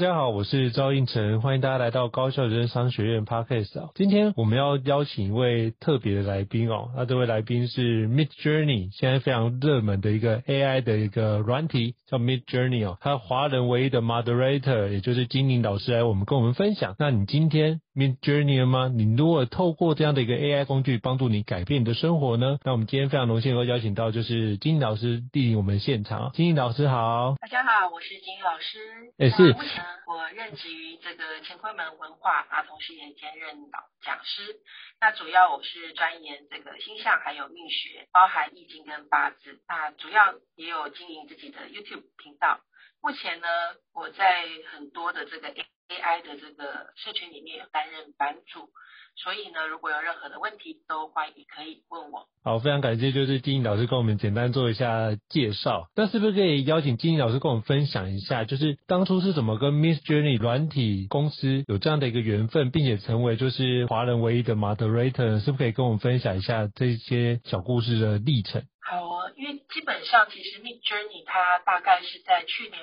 大家好，我是赵应成，欢迎大家来到高校人生商学院 Podcast。今天我们要邀请一位特别的来宾哦，那这位来宾是 Midjourney，现在非常热门的一个 AI 的一个软体叫 Midjourney 哦，他华人唯一的 Moderator 也就是金宁老师来我们跟我们分享。那你今天 Midjourney 了吗？你如果透过这样的一个 AI 工具帮助你改变你的生活呢？那我们今天非常荣幸能够邀请到就是金宁老师莅临我们现场。金宁老师好，大家好，我是金宁老师，也是。我任职于这个乾坤门文化，啊，同时也兼任导讲师。那主要我是钻研这个星象还有命学，包含易经跟八字。那主要也有经营自己的 YouTube 频道。目前呢，我在很多的这个 AI 的这个社群里面有担任版主。所以呢，如果有任何的问题，都欢迎可以问我。好，非常感谢，就是金英老师跟我们简单做一下介绍。那是不是可以邀请金英老师跟我们分享一下，就是当初是怎么跟 Miss Journey 软体公司有这样的一个缘分，并且成为就是华人唯一的 Moderator？是不是可以跟我们分享一下这些小故事的历程？好啊，因为基本上其实 Miss Journey 它大概是在去年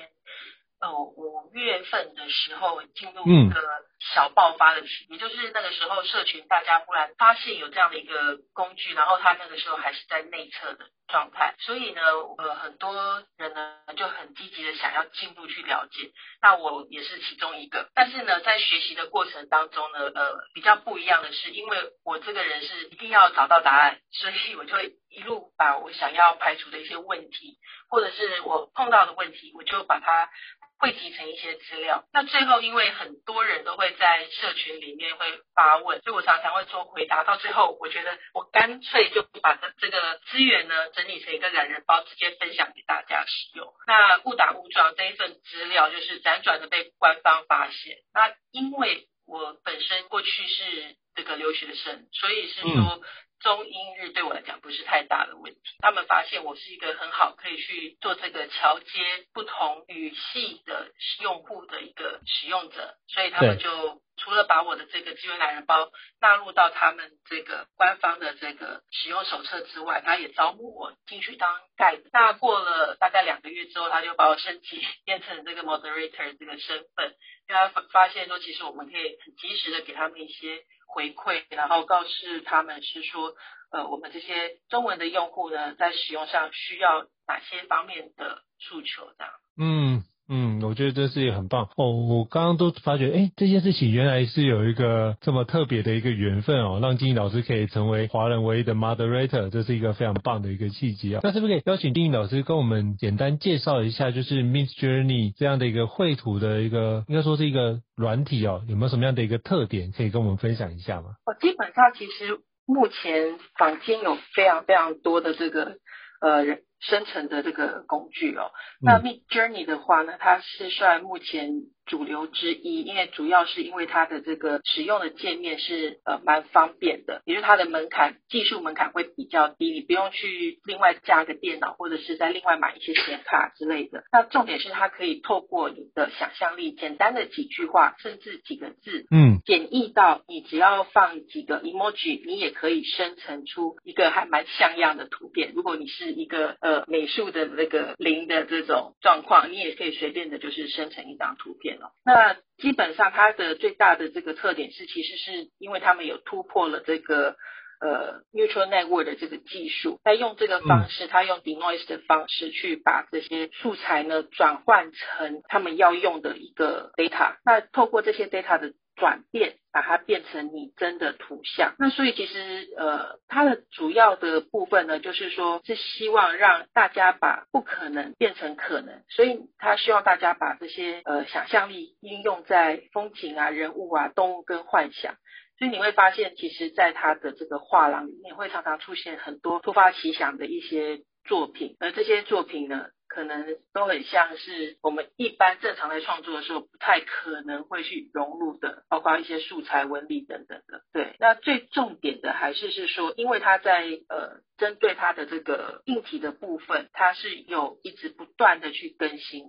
呃五月份的时候进入一个、嗯。小爆发的期，也就是那个时候，社群大家忽然发现有这样的一个工具，然后他那个时候还是在内测的状态，所以呢，呃，很多人呢就很积极的想要进入去了解，那我也是其中一个。但是呢，在学习的过程当中呢，呃，比较不一样的是，因为我这个人是一定要找到答案，所以我就一路把我想要排除的一些问题，或者是我碰到的问题，我就把它。汇集成一些资料，那最后因为很多人都会在社群里面会发问，所以我常常会做回答。到最后，我觉得我干脆就把这这个资源呢整理成一个懒人包，直接分享给大家使用。那误打误撞这一份资料就是辗转的被官方发现。那因为我本身过去是这个留学生，所以是说。嗯中英日对我来讲不是太大的问题。他们发现我是一个很好可以去做这个桥接不同语系的用户的一个使用者，所以他们就除了把我的这个资源懒人包纳入到他们这个官方的这个使用手册之外，他也招募我进去当 guide。那过了大概两个月之后，他就把我升级变成这个 moderator 这个身份，因为他发发现说，其实我们可以很及时的给他们一些。回馈，然后告诉他们是说，呃，我们这些中文的用户呢，在使用上需要哪些方面的诉求这样。嗯嗯，我觉得这事也很棒哦。我刚刚都发觉，哎，这件事情原来是有一个这么特别的一个缘分哦，让金宁老师可以成为华人唯一的 moderator，这是一个非常棒的一个契机啊。那是不是可以邀请金宁老师跟我们简单介绍一下，就是 Miss Journey 这样的一个绘图的一个，应该说是一个。软体哦，有没有什么样的一个特点可以跟我们分享一下吗？哦，基本上其实目前坊间有非常非常多的这个呃人生成的这个工具哦。嗯、那 Midjourney 的话呢，它是算目前。主流之一，因为主要是因为它的这个使用的界面是呃蛮方便的，也就是它的门槛技术门槛会比较低，你不用去另外加个电脑，或者是再另外买一些显卡之类的。那重点是它可以透过你的想象力，简单的几句话，甚至几个字，嗯，简易到你只要放几个 emoji，你也可以生成出一个还蛮像样的图片。如果你是一个呃美术的那个零的这种状况，你也可以随便的就是生成一张图片。那基本上它的最大的这个特点是，其实是因为他们有突破了这个呃 neural network 的这个技术，那用这个方式，他用 denoise 的方式去把这些素材呢转换成他们要用的一个 data。那透过这些 data 的转变，把它变成你真的图像。那所以其实呃，它的主要的部分呢，就是说是希望让大家把不可能变成可能。所以他希望大家把这些呃想象力应用在风景啊、人物啊、动物跟幻想。所以你会发现，其实在他的这个画廊里面，会常常出现很多突发奇想的一些作品，而这些作品呢，可能都很像是我们一般正常在创作的时候不太可能会去融入的，包括一些素材、纹理等等的。对，那最重点的还是是说，因为它在呃针对它的这个硬体的部分，它是有一直不断的去更新，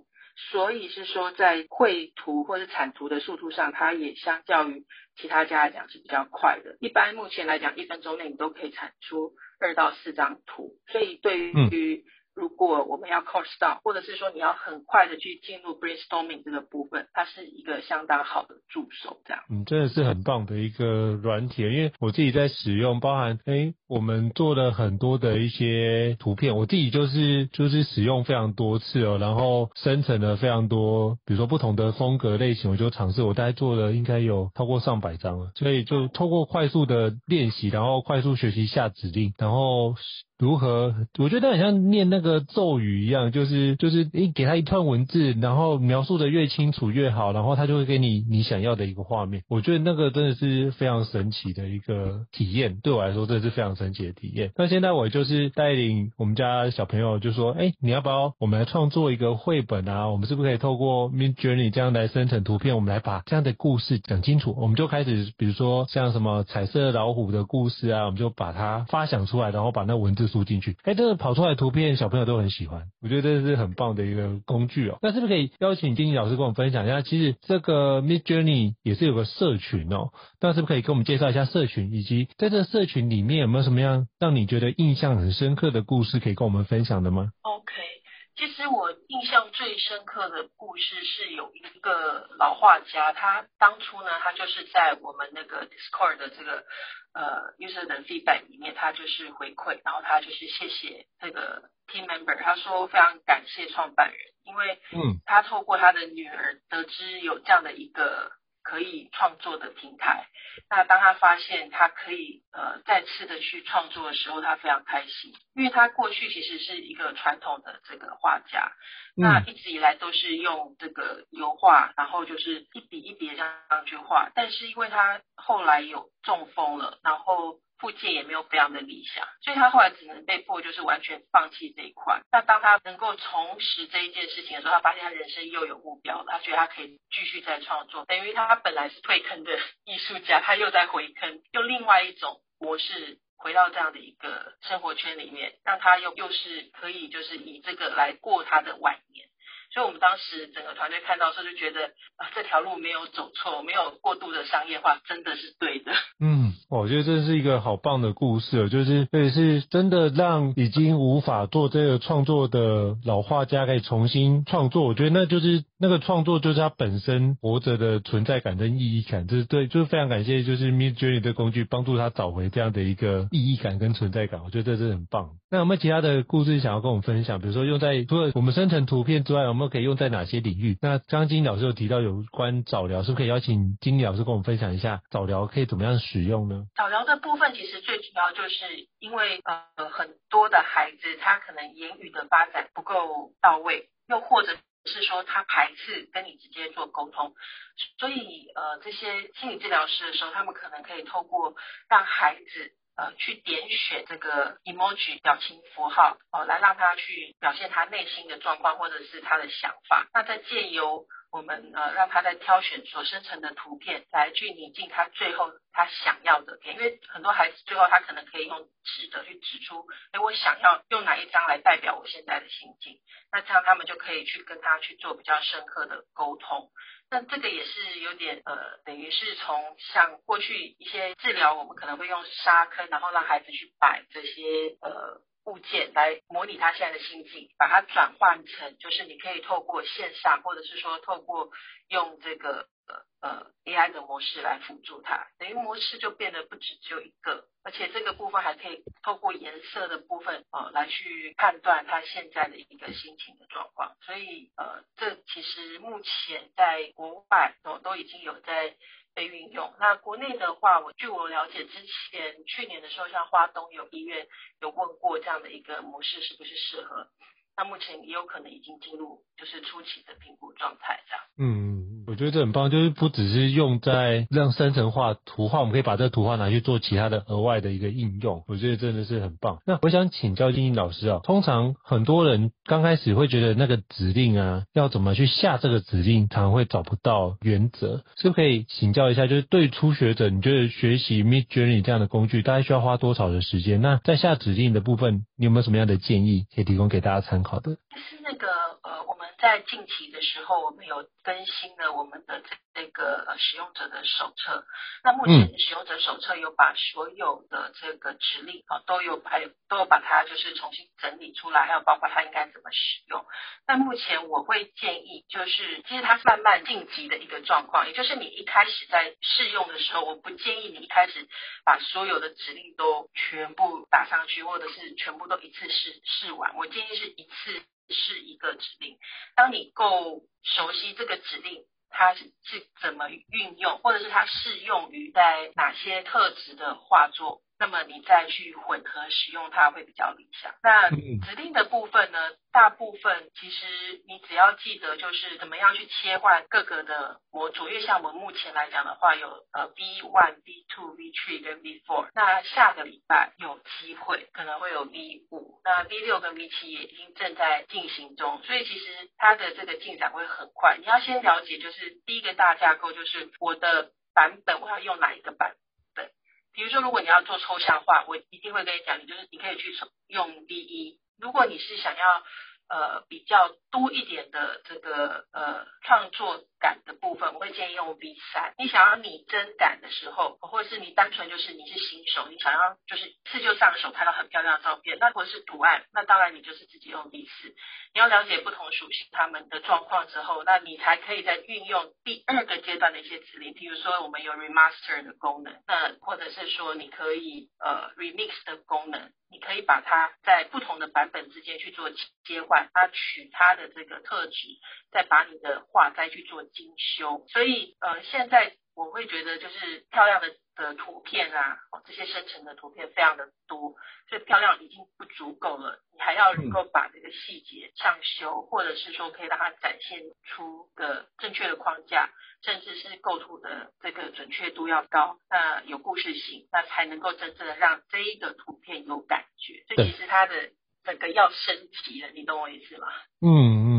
所以是说在绘图或者产图的速度上，它也相较于其他家来讲是比较快的。一般目前来讲，一分钟内你都可以产出二到四张图，所以对于、如果我们要 cost down，或者是说你要很快的去进入 brainstorming 这个部分，它是一个相当好的助手，这样。嗯，真的是很棒的一个软体，因为我自己在使用，包含诶，我们做了很多的一些图片，我自己就是就是使用非常多次哦，然后生成了非常多，比如说不同的风格类型，我就尝试，我大概做了应该有超过上百张了，所以就透过快速的练习，然后快速学习下指令，然后。如何？我觉得很像念那个咒语一样，就是就是你给他一串文字，然后描述的越清楚越好，然后他就会给你你想要的一个画面。我觉得那个真的是非常神奇的一个体验，对我来说真的是非常神奇的体验。那现在我就是带领我们家小朋友，就说：哎，你要不要我们来创作一个绘本啊？我们是不是可以透过 Midjourney 这样来生成图片？我们来把这样的故事讲清楚。我们就开始，比如说像什么彩色老虎的故事啊，我们就把它发想出来，然后把那文字。输进去，哎，这个跑出来的图片，小朋友都很喜欢，我觉得这是很棒的一个工具哦。那是不是可以邀请丁丁老师跟我们分享一下？其实这个 Midjourney 也是有个社群哦，那是不是可以跟我们介绍一下社群，以及在这个社群里面有没有什么样让你觉得印象很深刻的故事可以跟我们分享的吗？OK，其实我印象最深刻的故事是有一个老画家，他当初呢，他就是在我们那个 Discord 的这个。呃，user 的 feedback 里面，他就是回馈，然后他就是谢谢这个 team member，他说非常感谢创办人，因为嗯，他透过他的女儿得知有这样的一个。可以创作的平台，那当他发现他可以呃再次的去创作的时候，他非常开心，因为他过去其实是一个传统的这个画家，那一直以来都是用这个油画，然后就是一笔一笔这样去画，但是因为他后来有中风了，然后。复健也没有非常的理想，所以他后来只能被迫就是完全放弃这一块。那当他能够重拾这一件事情的时候，他发现他人生又有目标了，他觉得他可以继续再创作。等于他本来是退坑的 艺术家，他又在回坑，用另外一种模式回到这样的一个生活圈里面，让他又又是可以就是以这个来过他的晚年。所以我们当时整个团队看到的时候就觉得啊，这条路没有走错，没有过度的商业化，真的是对的。嗯。我觉得这是一个好棒的故事，就是也是真的让已经无法做这个创作的老画家可以重新创作。我觉得那就是那个创作就是他本身活着的存在感跟意义感，就是对，就是非常感谢就是 Midjourney 的工具帮助他找回这样的一个意义感跟存在感。我觉得这是很棒。那有没有其他的故事想要跟我们分享？比如说用在除了我们生成图片之外，有没有可以用在哪些领域？那刚刚菁羚老师有提到有关早疗，是不是可以邀请金老师跟我们分享一下早疗可以怎么样使用呢？早疗的部分其实最主要就是因为呃很多的孩子他可能言语的发展不够到位，又或者是说他排斥跟你直接做沟通，所以呃这些心理治疗师的时候，他们可能可以透过让孩子呃去点选这个 emoji 表情符号哦、来让他去表现他内心的状况或者是他的想法，那再借由我们呃让他在挑选所生成的图片来去拟进他最后他想要的片，因为很多孩子最后他可能可以用指的去指出，哎，我想要用哪一张来代表我现在的心境，那这样他们就可以去跟他去做比较深刻的沟通。那这个也是有点呃，等于是从像过去一些治疗，我们可能会用沙坑，然后让孩子去摆这些呃物件来模拟他现在的心境，把它转换成就是你可以透过线上，或者是说透过用这个呃呃 AI 的模式来辅助他，等于模式就变得不止只有一个，而且这个部分还可以透过颜色的部分呃来去判断他现在的一个心情的状况，所以呃这其实目前在国外都都已经有在。被运用。那国内的话，我据我了解，之前去年的时候，像华东有医院有问过这样的一个模式是不是适合。那目前也有可能已经进入就是初期的评估状态，这样。嗯。我觉得这很棒，就是不只是用在让生成画图画，我们可以把这个图画拿去做其他的额外的一个应用。我觉得真的是很棒。那我想请教菁羚老师啊，通常很多人刚开始会觉得那个指令啊，要怎么去下这个指令，常常会找不到原则。是不可以请教一下，就是对初学者，你觉得学习 Midjourney 这样的工具，大概需要花多少的时间？那在下指令的部分，你有没有什么样的建议可以提供给大家参考的？是那个呃，我们在近期的时候，我们有更新了我们的。这个呃使用者的手册，那目前使用者手册有把所有的这个指令啊都有还有都有把它就是重新整理出来，还有包括它应该怎么使用。那目前我会建议就是，其实它是慢慢晋级的一个状况，也就是你一开始在试用的时候，我不建议你一开始把所有的指令都全部打上去，或者是全部都一次试试完。我建议是一次是一个指令，当你够熟悉这个指令。它是怎么运用，或者是它适用于在哪些特质的画作？那么你再去混合使用它会比较理想。那指令的部分呢？大部分其实你只要记得就是怎么样去切换各个的模组。因为像我们目前来讲的话，有呃 V one、V two、V three 跟 V four。那下个礼拜有机会可能会有 V 五，那 V 六跟 V 七也已经正在进行中。所以其实它的这个进展会很快。你要先了解就是第一个大架构，就是我的版本我要用哪一个版。比如说，如果你要做抽象化，我一定会跟你讲，你就是你可以去用 V 一。如果你是想要呃比较多一点的这个呃创作感的部分，我会建议用 V3。你想要拟真感的时候，或者是你单纯就是你是新手，你想要就是一次就上手看到很漂亮的照片，那或者是图案，那当然你就是直接用 V4。你要了解不同属性它们的状况之后，那你才可以在运用第二个阶段的一些指令，比如说我们有 Remaster 的功能，那或者是说你可以呃 Remix 的功能，你可以把它在不同的版本之间去做切换，它取它的这个特质，再把你的画再去做。精修，所以呃，现在我会觉得就是漂亮的的图片啊，哦，这些生成的图片非常的多，所以漂亮已经不足够了，你还要能够把这个细节上修，或者是说可以让它展现出个正确的框架，甚至是构图的这个准确度要高，那有故事性，那才能够真正的让这一个图片有感觉。所以其实它的整个要升级了，你懂我意思吗？嗯嗯。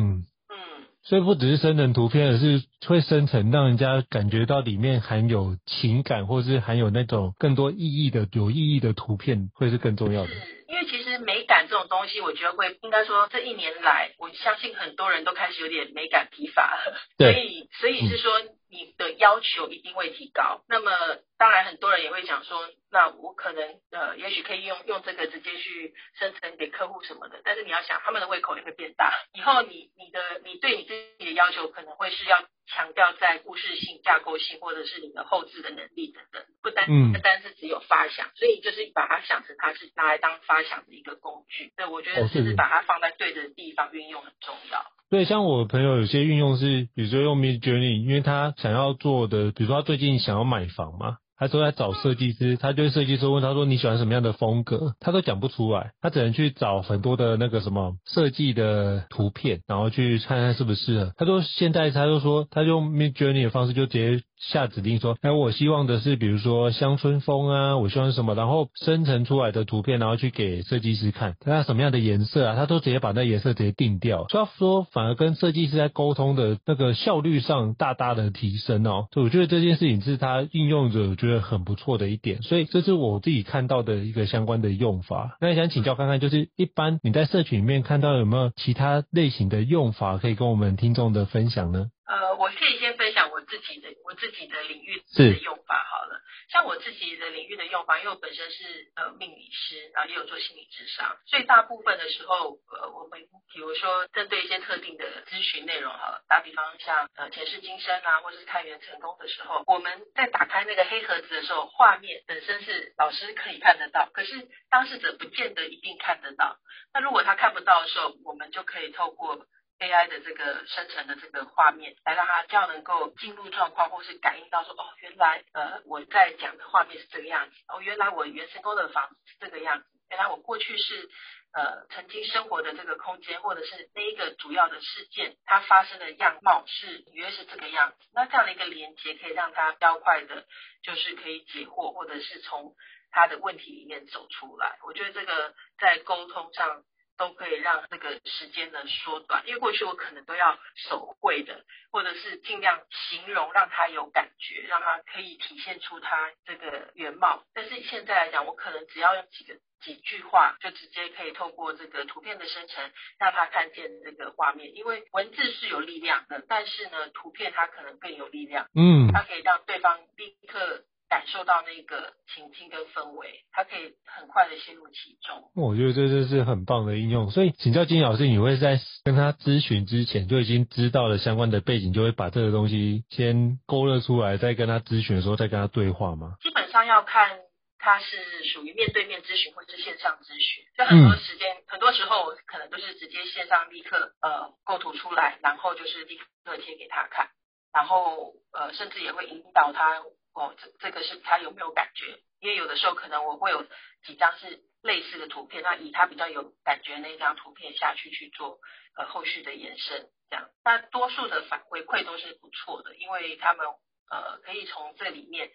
所以不只是生成图片，而是会生成让人家感觉到里面含有情感，或是含有那种更多意义的、有意义的图片，会是更重要的。因为其实美感这种东西，我觉得会应该说这一年来，我相信很多人都开始有点美感疲乏了。对。所以，所以是说你的要求一定会提高。嗯、那么，当然很多人也会讲说。那我可能呃，也许可以用用这个直接去生成给客户什么的，但是你要想，他们的胃口也会变大。以后你你的你对你自己的要求可能会是要强调在故事性、架构性，或者是你的后置的能力等等，不单不单是只有发想，所以就是把它想成它是拿来当发想的一个工具。对，我觉得是把它放在对的地方运用很重要。对，像我朋友有些运用是，比如说用 Midjourney，因为他想要做的，比如说他最近想要买房嘛。他都在找设计师，他就设计师问他说，你喜欢什么样的风格，他都讲不出来，他只能去找很多的那个什么设计的图片，然后去看看是不是适合。他说现在他就说他用 Midjourney 的方式就直接。下指令说，哎，我希望的是，比如说乡村风啊，我希望什么，然后生成出来的图片，然后去给设计师看，他什么样的颜色啊，他都直接把那颜色直接定掉。所以说，反而跟设计师在沟通的那个效率上大大的提升哦。所以我觉得这件事情是他应用者我觉得很不错的一点，所以这是我自己看到的一个相关的用法。那想请教看看，就是一般你在社群里面看到有没有其他类型的用法可以跟我们听众的分享呢？呃，我可以先分享我自己的我自己的领域的用法好了。像我自己的领域的用法，因为我本身是呃命理师，然后也有做心理智商，所以大部分的时候，呃，我们比如说针对一些特定的咨询内容哈，打比方像呃前世今生啊，或者是开源成功的时候，我们在打开那个黑盒子的时候，画面本身是老师可以看得到，可是当事者不见得一定看得到。那如果他看不到的时候，我们就可以透过 AI 的这个生成的这个画面，来让他这样能够进入状况，或是感应到说，哦，原来呃我在讲的画面是这个样子，哦，原来我元成功的房子是这个样子，原来我过去是呃曾经生活的这个空间，或者是那一个主要的事件，它发生的样貌是约是这个样子。那这样的一个连接，可以让他较快的，就是可以解惑，或者是从他的问题里面走出来。我觉得这个在沟通上。都可以让这个时间呢缩短，因为过去我可能都要手绘的，或者是尽量形容让他有感觉，让他可以体现出他这个原貌。但是现在来讲，我可能只要用几个几句话，就直接可以透过这个图片的生成，让他看见这个画面。因为文字是有力量的，但是呢，图片它可能更有力量。嗯，它可以让对方立刻。感受到那个情境跟氛围，他可以很快的陷入其中。我觉得这这是很棒的应用。所以请教金老师，你会在跟他咨询之前就已经知道了相关的背景，就会把这个东西先勾勒出来，再跟他咨询的时候再跟他对话吗？基本上要看他是属于面对面咨询或是线上咨询。就很多时间，嗯、很多时候可能都是直接线上立刻呃构图出来，然后就是立刻贴给他看，然后呃甚至也会引导他。哦，这这个是他有没有感觉？因为有的时候可能我会有几张是类似的图片，那以他比较有感觉那张图片下去去做呃后续的延伸，这样，那多数的反馈馈都是不错的，因为他们呃可以从这里面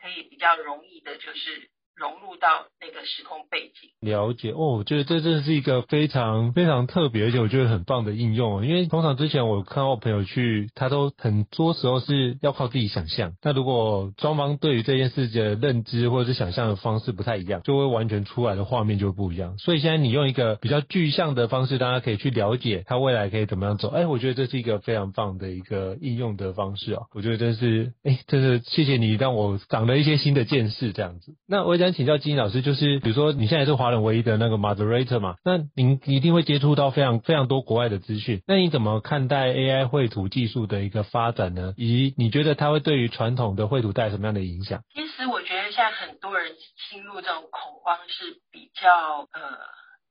可以比较容易的就是。融入到那个时空背景，了解哦，我觉得这真的是一个非常非常特别，而且我觉得很棒的应用。因为通常之前我看到我朋友去，他都很多时候是要靠自己想象。那如果双方对于这件事情的认知或者是想象的方式不太一样，就会完全出来的画面就不一样。所以现在你用一个比较具象的方式，大家可以去了解他未来可以怎么样走。哎，我觉得这是一个非常棒的一个应用的方式啊！我觉得真是，哎，真是谢谢你让我长了一些新的见识，这样子。那我想。请教金老师，就是比如说你现在是华人唯一的那个 moderator 嘛，那您一定会接触到非常非常多国外的资讯，那你怎么看待 AI 绘图技术的一个发展呢？以及你觉得它会对于传统的绘图带来什么样的影响？其实我觉得现在很多人进入这种恐慌是比较呃，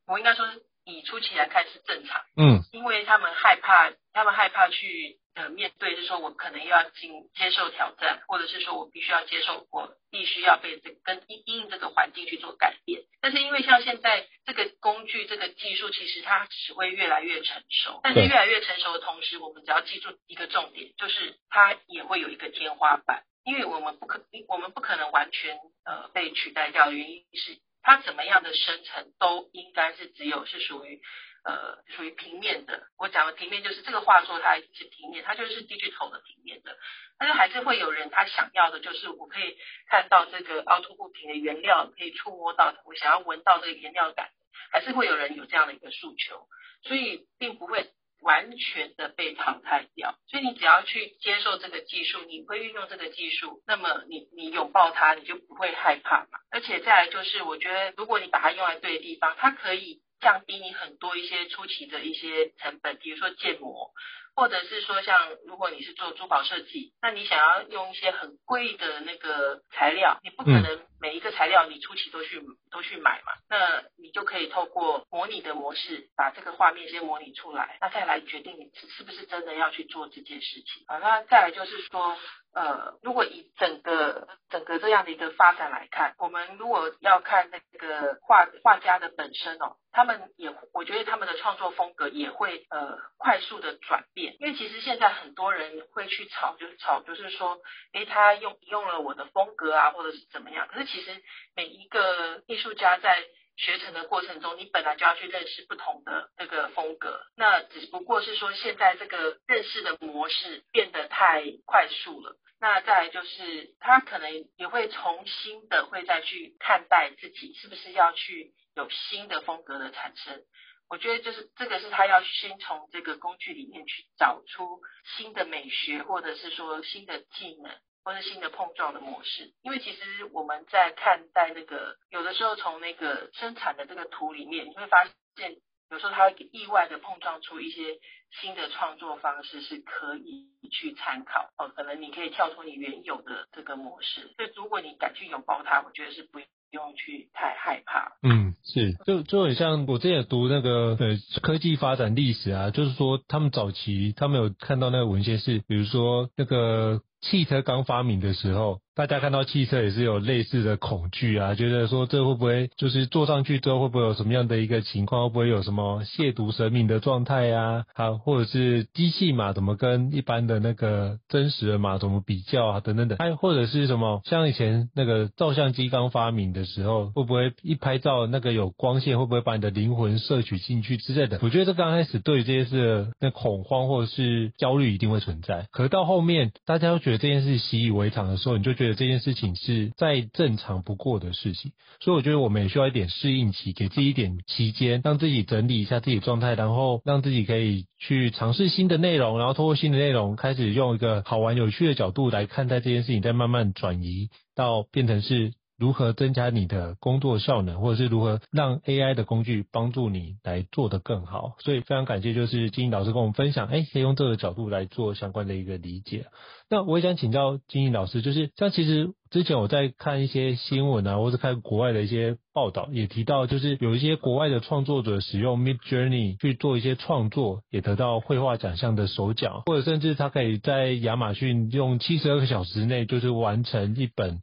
我应该说是以初期来看是正常，嗯，因为他们害怕，他们害怕去。呃，面对是说，我可能要经接受挑战，或者是说我必须要接受，我必须要被这跟因应这个环境去做改变。但是因为像现在这个工具、这个技术，其实它只会越来越成熟。但是越来越成熟的同时，我们只要记住一个重点，就是它也会有一个天花板，因为我们不可，我们不可能完全呃被取代掉。原因是它怎么样的生成都应该是只有是属于。呃，属于平面的。我讲的平面就是这个画作，它是平面，它就是 digital 的平面的。但是还是会有人他想要的，就是我可以看到这个凹凸不平的原料，可以触摸到，我想要闻到这个颜料感，还是会有人有这样的一个诉求。所以并不会完全的被淘汰掉。所以你只要去接受这个技术，你会运用这个技术，那么你你拥抱它，你就不会害怕嘛。而且再来就是，我觉得如果你把它用在对的地方，它可以。降低你很多一些初期的一些成本，比如说建模，或者是说像如果你是做珠宝设计，那你想要用一些很贵的那个材料，你不可能每一个材料你初期都去都去买嘛，那你就可以透过模拟的模式把这个画面先模拟出来，那再来决定你是不是真的要去做这件事情。啊，那再来就是说。呃，如果以整个整个这样的一个发展来看，我们如果要看那个画画家的本身哦，他们也我觉得他们的创作风格也会呃快速的转变，因为其实现在很多人会去炒，就是炒就是说，诶，他用用了我的风格啊，或者是怎么样，可是其实每一个艺术家在学成的过程中，你本来就要去认识不同的这个风格，那只不过是说现在这个认识的模式变得太快速了。那再来就是他可能也会重新的会再去看待自己是不是要去有新的风格的产生。我觉得就是这个是他要先从这个工具里面去找出新的美学，或者是说新的技能，或是新的碰撞的模式。因为其实我们在看待那个有的时候从那个生产的这个图里面，你会发现有时候它会意外的碰撞出一些新的创作方式，是可以去参考哦。可能你可以跳脱你原有的这个模式，所以如果你敢去拥抱它，我觉得是不。不用去太害怕。嗯，是，就就很像我之前读那个呃科技发展历史啊，就是说他们早期他们有看到那个文献是，比如说那个汽车刚发明的时候。大家看到汽车也是有类似的恐惧啊，觉得说这会不会就是坐上去之后会不会有什么样的一个情况，会不会有什么亵渎神明的状态啊？好，或者是机器马怎么跟一般的那个真实的马怎么比较啊？等等等，还或者是什么像以前那个照相机刚发明的时候，会不会一拍照那个有光线会不会把你的灵魂摄取进去之类的？我觉得这刚开始对这些事那恐慌或者是焦虑一定会存在，可是到后面大家都觉得这件事习以为常的时候，你就觉得。这件事情是再正常不过的事情，所以我觉得我们也需要一点适应期，给自己一点期间，让自己整理一下自己的状态，然后让自己可以去尝试新的内容，然后通过新的内容开始用一个好玩有趣的角度来看待这件事情，再慢慢转移到变成是。如何增加你的工作效能，或者是如何让 AI 的工具帮助你来做得更好？所以非常感谢，就是金毅老师跟我们分享，哎，可以用这个角度来做相关的一个理解。那我也想请教金毅老师，就是像其实之前我在看一些新闻啊，或者看国外的一些报道，也提到，就是有一些国外的创作者使用 Midjourney 去做一些创作，也得到绘画奖项的首奖，或者甚至他可以在亚马逊用七十二个小时内，就是完成一本。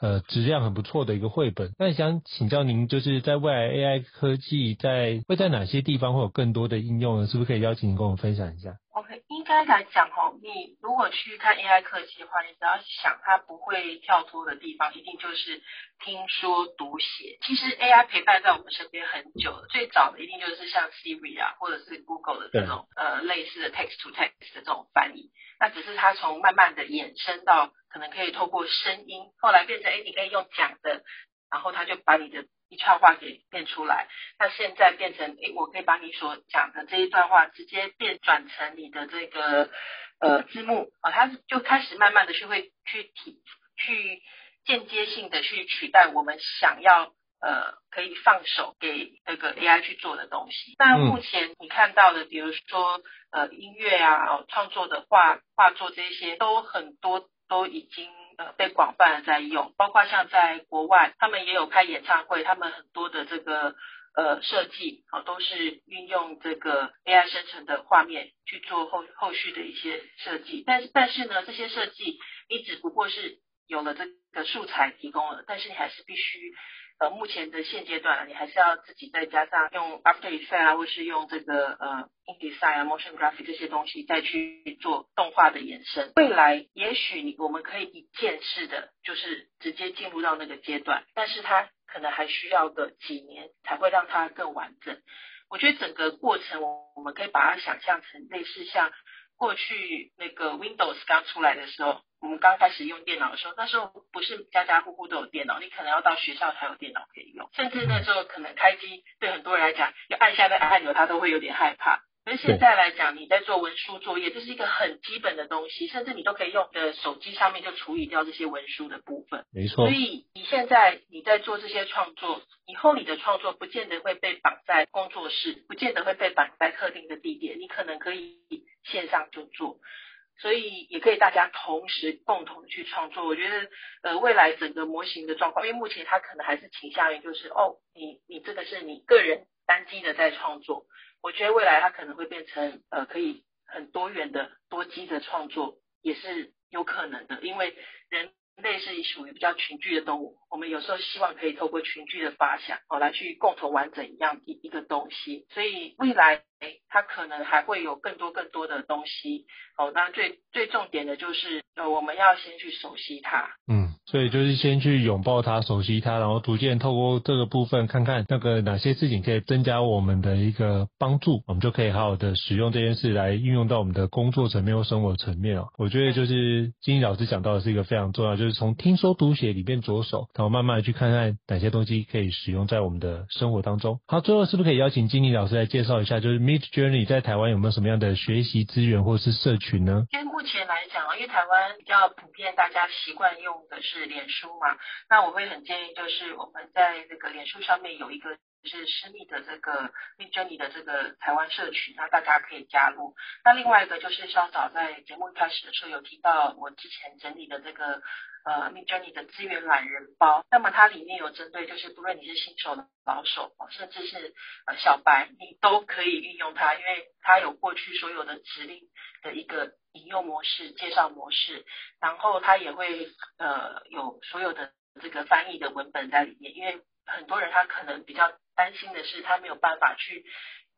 呃，质量很不错的一个绘本。那想请教您，就是在未来 AI 科技在会在哪些地方会有更多的应用呢？是不是可以邀请您跟我们分享一下？OK，该来讲哦，你如果去看 AI 科技的话，你只要想它不会跳脱的地方，一定就是听说读写。其实 AI 陪伴在我们身边很久了，最早的一定就是像 Siri 啊，或者是 Google 的这种呃类似的 text to text 的这种翻译。那只是它从慢慢的衍生到可能可以透过声音，后来变成哎，你可以用讲的，然后他就把你的一串话给变出来。那现在变成诶，我可以把你所讲的这一段话直接变转成你的这个呃字幕啊，他就开始慢慢的去会去体去间接性的去取代我们想要。呃，可以放手给那个 AI 去做的东西。那目前你看到的，比如说呃音乐啊，创作的画画作这些，都很多都已经呃被广泛的在用。包括像在国外，他们也有开演唱会，他们很多的这个呃设计啊，都是运用这个 AI 生成的画面去做后后续的一些设计。但是但是呢，这些设计你只不过是有了这个素材提供了，但是你还是必须。呃，目前的现阶段，你还是要自己再加上用 After Effects 啊，或是用这个呃 InDesign 啊、Motion Graphic 这些东西再去做动画的延伸。未来也许你我们可以一键式的，就是直接进入到那个阶段，但是它可能还需要个几年才会让它更完整。我觉得整个过程，我们可以把它想象成类似像过去那个 Windows 刚出来的时候。我们刚开始用电脑的时候，那时候不是家家户户都有电脑，你可能要到学校才有电脑可以用，甚至那时候可能开机对很多人来讲，要按下那个按钮，他都会有点害怕。可是现在来讲，你在做文书作业，这是一个很基本的东西，甚至你都可以用的手机上面就处理掉这些文书的部分。没错。所以你现在你在做这些创作，以后你的创作不见得会被绑在工作室，不见得会被绑在特定的地点，你可能可以线上就做。所以也可以大家同时共同去创作。我觉得，呃，未来整个模型的状况，因为目前它可能还是倾向于就是，哦，你你这个是你个人单机的在创作。我觉得未来它可能会变成，呃，可以很多元的多机的创作，也是有可能的。因为人类是属于比较群居的动物，我们有时候希望可以透过群居的发想，哦，来去共同完整一样一一个东西。所以未来。诶，它可能还会有更多更多的东西哦。当然最最重点的就是，呃，我们要先去熟悉它。嗯，所以就是先去拥抱它，熟悉它，然后逐渐透过这个部分，看看那个哪些事情可以增加我们的一个帮助，我们就可以好好的使用这件事来运用到我们的工作层面或生活层面哦。我觉得就是金老师讲到的是一个非常重要，就是从听说读写里面着手，然后慢慢去看看哪些东西可以使用在我们的生活当中。好，最后是不是可以邀请金老师来介绍一下，就是。Midjourney 在台湾有没有什么样的学习资源或是社群呢？因为目目前来讲，因为台湾比较普遍，大家习惯用的是脸书嘛，那我会很建议，就是我们在这个脸书上面有一个就是私密的这个丽娟妮的这个台湾社群，那大家可以加入。那另外一个就是稍早在节目一开始的时候有提到，我之前整理的这个。呃，Midjourney 的资源懒人包，那么它里面有针对，就是不论你是新手老手，甚至是呃小白，你都可以运用它，因为它有过去所有的指令的一个引用模式、介绍模式，然后它也会呃有所有的这个翻译的文本在里面，因为很多人他可能比较担心的是，他没有办法去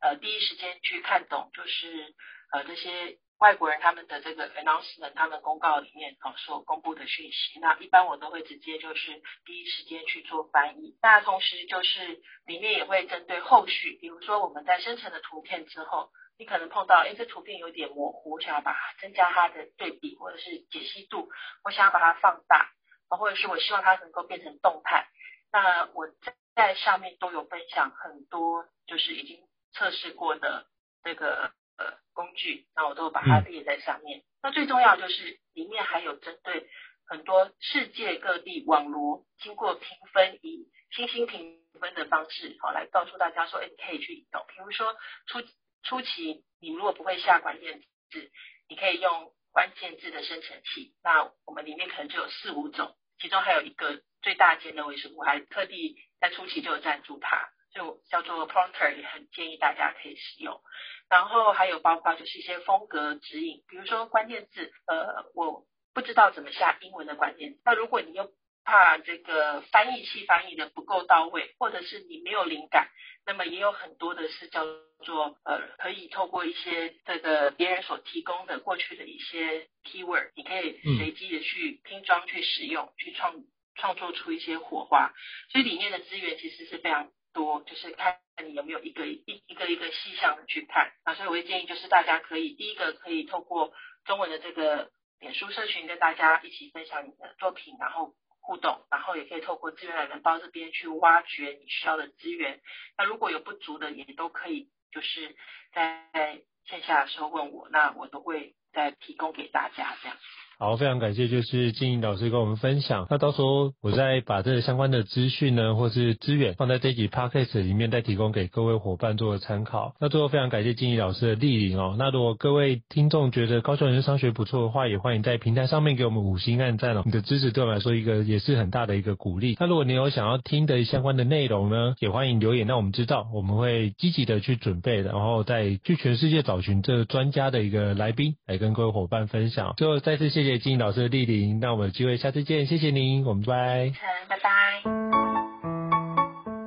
呃第一时间去看懂，就是呃这些。外国人他们的这个 announcement，他们公告里面哦所公布的讯息，那一般我都会直接就是第一时间去做翻译。那同时就是里面也会针对后续，比如说我们在生成的图片之后，你可能碰到诶这图片有点模糊，我想要把它增加它的对比或者是解析度，我想要把它放大，或者是我希望它能够变成动态。那我在上面都有分享很多，就是已经测试过的这个。呃，工具，那我都把它列在上面。嗯、那最重要就是里面还有针对很多世界各地网罗经过评分，以星星评分的方式，好来告诉大家说，哎，你可以去移动。比如说初初期，你如果不会下关键字，你可以用关键字的生成器。那我们里面可能就有四五种，其中还有一个最大间的，为什么我还特地在初期就有赞助它，就叫做 Prompter，也很建议大家可以使用。然后还有包括就是一些风格指引，比如说关键字，呃，我不知道怎么下英文的关键字。那如果你又怕这个翻译器翻译的不够到位，或者是你没有灵感，那么也有很多的是叫做呃，可以透过一些这个别人所提供的过去的一些 keyword，你可以随机的去拼装去使用，去创创作出一些火花。所以里面的资源其实是非常多，就是看。你有没有一个一一个一个细项的去看啊？所以我会建议就是大家可以第一个可以透过中文的这个脸书社群跟大家一起分享你的作品，然后互动，然后也可以透过资源懒人包这边去挖掘你需要的资源。那如果有不足的，也都可以就是在线下的时候问我，那我都会再提供给大家这样。好，非常感谢，就是静怡老师跟我们分享。那到时候我再把这个相关的资讯呢，或是资源放在这集 podcast 里面，再提供给各位伙伴做个参考。那最后非常感谢静怡老师的莅临哦。那如果各位听众觉得高效人商学不错的话，也欢迎在平台上面给我们五星按赞哦。你的支持对我们来说一个也是很大的一个鼓励。那如果你有想要听的相关的内容呢，也欢迎留言让我们知道，我们会积极的去准备，然后再去全世界找寻这个专家的一个来宾来跟各位伙伴分享。最后再次谢谢。谢谢静怡老师的莅临，那我们有机会下次见，谢谢您，我们拜拜。拜拜。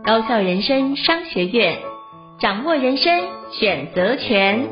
高校人生商学院，掌握人生选择权。